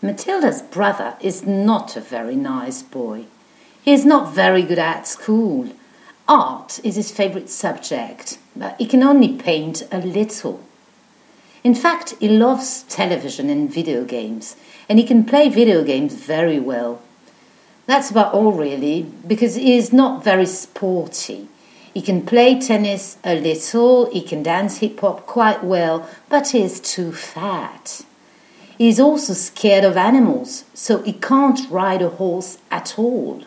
Matilda's brother is not a very nice boy. He is not very good at school. Art is his favorite subject, but he can only paint a little. In fact, he loves television and video games, and he can play video games very well. That's about all, really, because he is not very sporty. He can play tennis a little, he can dance hip hop quite well, but he is too fat. He is also scared of animals, so he can't ride a horse at all.